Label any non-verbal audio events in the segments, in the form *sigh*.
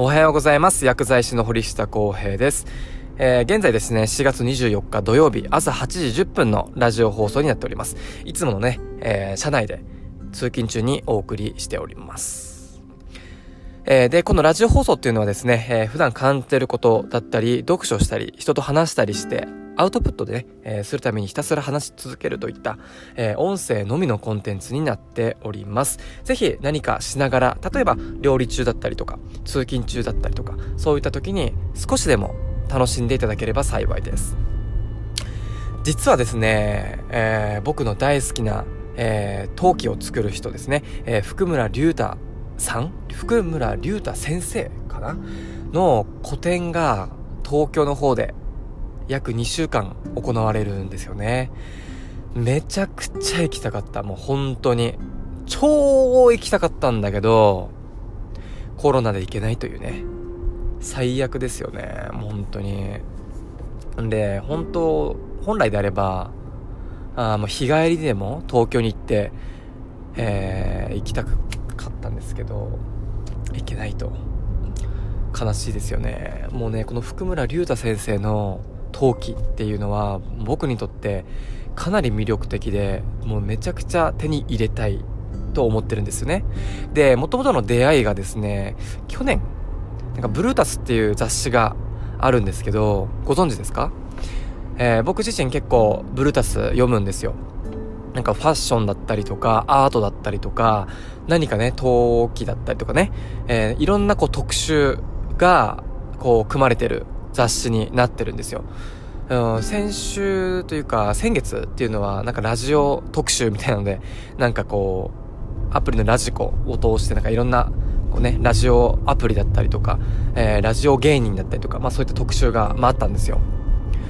おはようございます。薬剤師の堀下康平です。えー、現在ですね、4月24日土曜日朝8時10分のラジオ放送になっております。いつものね、えー、車内で通勤中にお送りしております。えー、で、このラジオ放送っていうのはですね、えー、普段感じてることだったり、読書したり、人と話したりして、アウトプットでね、えー、するためにひたすら話し続けるといった、えー、音声のみのコンテンツになっております。ぜひ何かしながら、例えば料理中だったりとか、通勤中だったりとか、そういった時に少しでも楽しんでいただければ幸いです。実はですね、えー、僕の大好きな、えー、陶器を作る人ですね、えー、福村隆太さん？福村隆太先生かな？の個展が東京の方で約2週間行われるんですよね。めちゃくちゃ行きたかった。もう本当に。超行きたかったんだけど、コロナで行けないというね。最悪ですよね。もう本当に。んで、本当、本来であれば、あもう日帰りでも東京に行って、えー、行きたかったんですけど、行けないと。悲しいですよね。もうね、この福村隆太先生の陶器っていうのは僕にとってかなり魅力的でもうめちゃくちゃ手に入れたいと思ってるんですよね。で元々の出会いがですね去年なんかブルータスっていう雑誌があるんですけどご存知ですか、えー、僕自身結構ブルータス読むんですよ。なんかファッションだったりとか、アートだったりとか、何かね、陶器だったりとかね、えー、いろんなこう特集が、こう、組まれてる雑誌になってるんですよ。うん、先週というか先月っていうのはなんかラジオ特集みたいなのでなんかこうアプリのラジコを通してなんかいろんなこうねラジオアプリだったりとか、え、ラジオ芸人だったりとかまあそういった特集が、まあ、ったんですよ。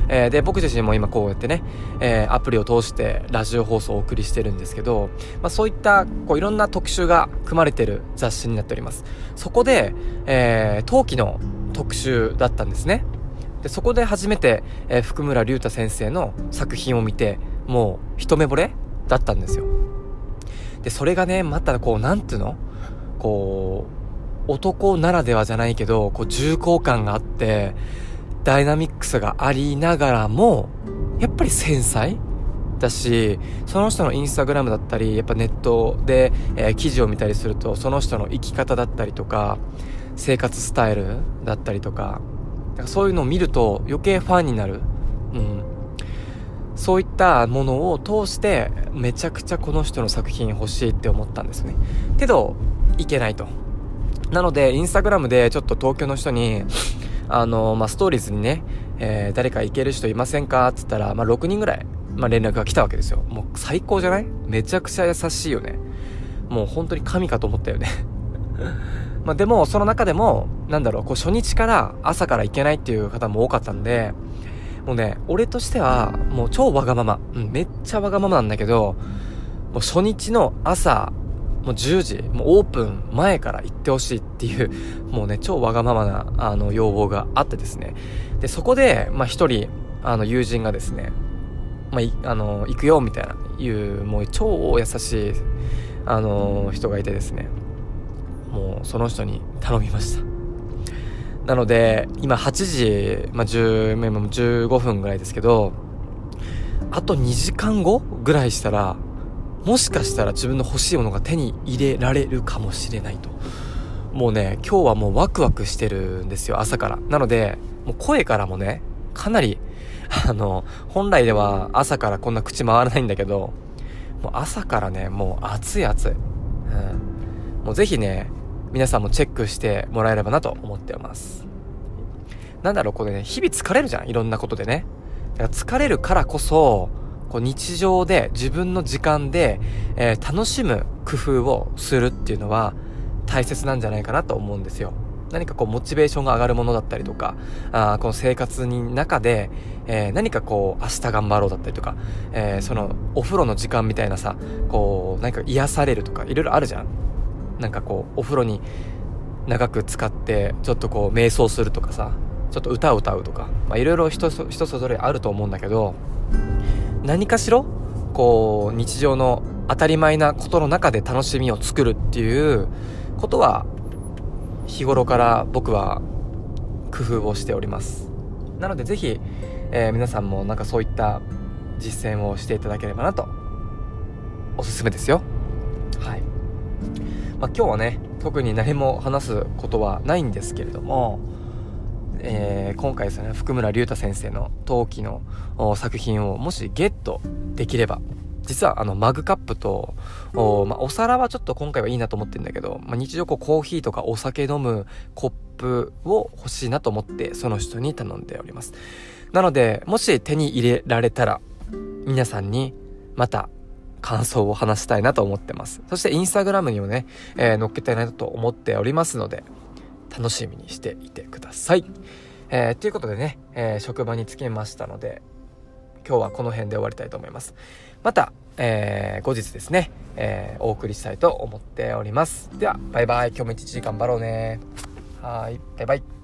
え、で僕自身も今こうやってね、え、アプリを通してラジオ放送をお送りしてるんですけど、まあ、そういったこういろんな特集が組まれてる雑誌になっておりますそこで、えー、陶器の特集だったんですねでそこで初めて、えー、福村隆太先生の作品を見てもう一目惚れだったんですよ。でそれがねまたこうなんていうの？こう男ならではじゃないけどこう重厚感があってダイナミックさがありながらもやっぱり繊細だしその人のインスタグラムだったりやっぱネットで、えー、記事を見たりするとその人の生き方だったりとか生活スタイルだったりとかそういうのを見ると余計ファンになる。うん。そういったものを通してめちゃくちゃこの人の作品欲しいって思ったんですね。けど、いけないと。なので、インスタグラムでちょっと東京の人に、あの、まあ、ストーリーズにね、えー、誰か行ける人いませんかって言ったら、まあ、6人ぐらい、まあ、連絡が来たわけですよ。もう最高じゃない？めちゃくちゃ優しいよね。もう本当に神かと思ったよね *laughs* まあ、でも、その中でも、なんだろう、こう初日から朝から行けないっていう方も多かったんで、もうね、俺としては、もう超わがまま。うん、めっちゃわがままなんだけど、もう初日の朝、もう10時、もうオープン前から行ってほしいっていう、*laughs* もうね、超わがままな、あの、要望があってですね。で、そこで、まあ一人、あの、友人がですね、まあ、あの、行くよ、みたいな、いう、もう超優しい、あの、人がいてですね。もうその人に頼みました。なので今8時、まあ、10 15分ぐらいですけどあと2時間後ぐらいしたらもしかしたら自分の欲しいものが手に入れられるかもしれないと。もうね今日はもうワクワクしてるんですよ朝から。なのでもう声からもねかなりあの本来では朝からこんな口回らないんだけどもう朝からねもう熱い熱い、うん、もうぜひね皆さんもチェックしてもらえればなと思ってます。なんだろう、これね、日々疲れるじゃん、いろんなことでね。だから疲れるからこそ、こう日常で自分の時間で、えー、楽しむ工夫をするっていうのは大切なんじゃないかなと思うんですよ。何かこうモチベーションが上がるものだったりとか、あこの生活に中で、えー、何かこう明日頑張ろうだったりとか、えー、そのお風呂の時間みたいなさ、こう何か癒されるとかいろいろあるじゃん。なんかこうお風呂に長く使ってちょっとこう瞑想するとかさちょっと歌を歌うとかいろいろ人それぞれあると思うんだけど何かしろこう日常の当たり前なことの中で楽しみを作るっていうことは日頃から僕は工夫をしております。なのでぜひ、えー、皆さんもなんかそういった実践をしていただければなとおすすめですよ。はい、まあ、今日はね特に何も話すことはないんですけれどもえー、今回ですね福村隆太先生の陶器の作品をもしゲットできれば実はあのマグカップとお,、まあ、お皿はちょっと今回はいいなと思ってるんだけど、まあ、日常こうコーヒーとかお酒飲むコップを欲しいなと思ってその人に頼んでおります。なのでもし手に入れられたら皆さんにまた感想を話したいなと思ってますそしてインスタグラムにもね、えー、載っけたいなと思っておりますので楽しみにしていてください。えー、ということでね、えー、職場に着きましたので、今日はこの辺で終わりたいと思います。また、えー、後日ですね、えお送りしたいと思っております。では、バイバイ。今日も一日頑張ろうね。はい、バイバイ。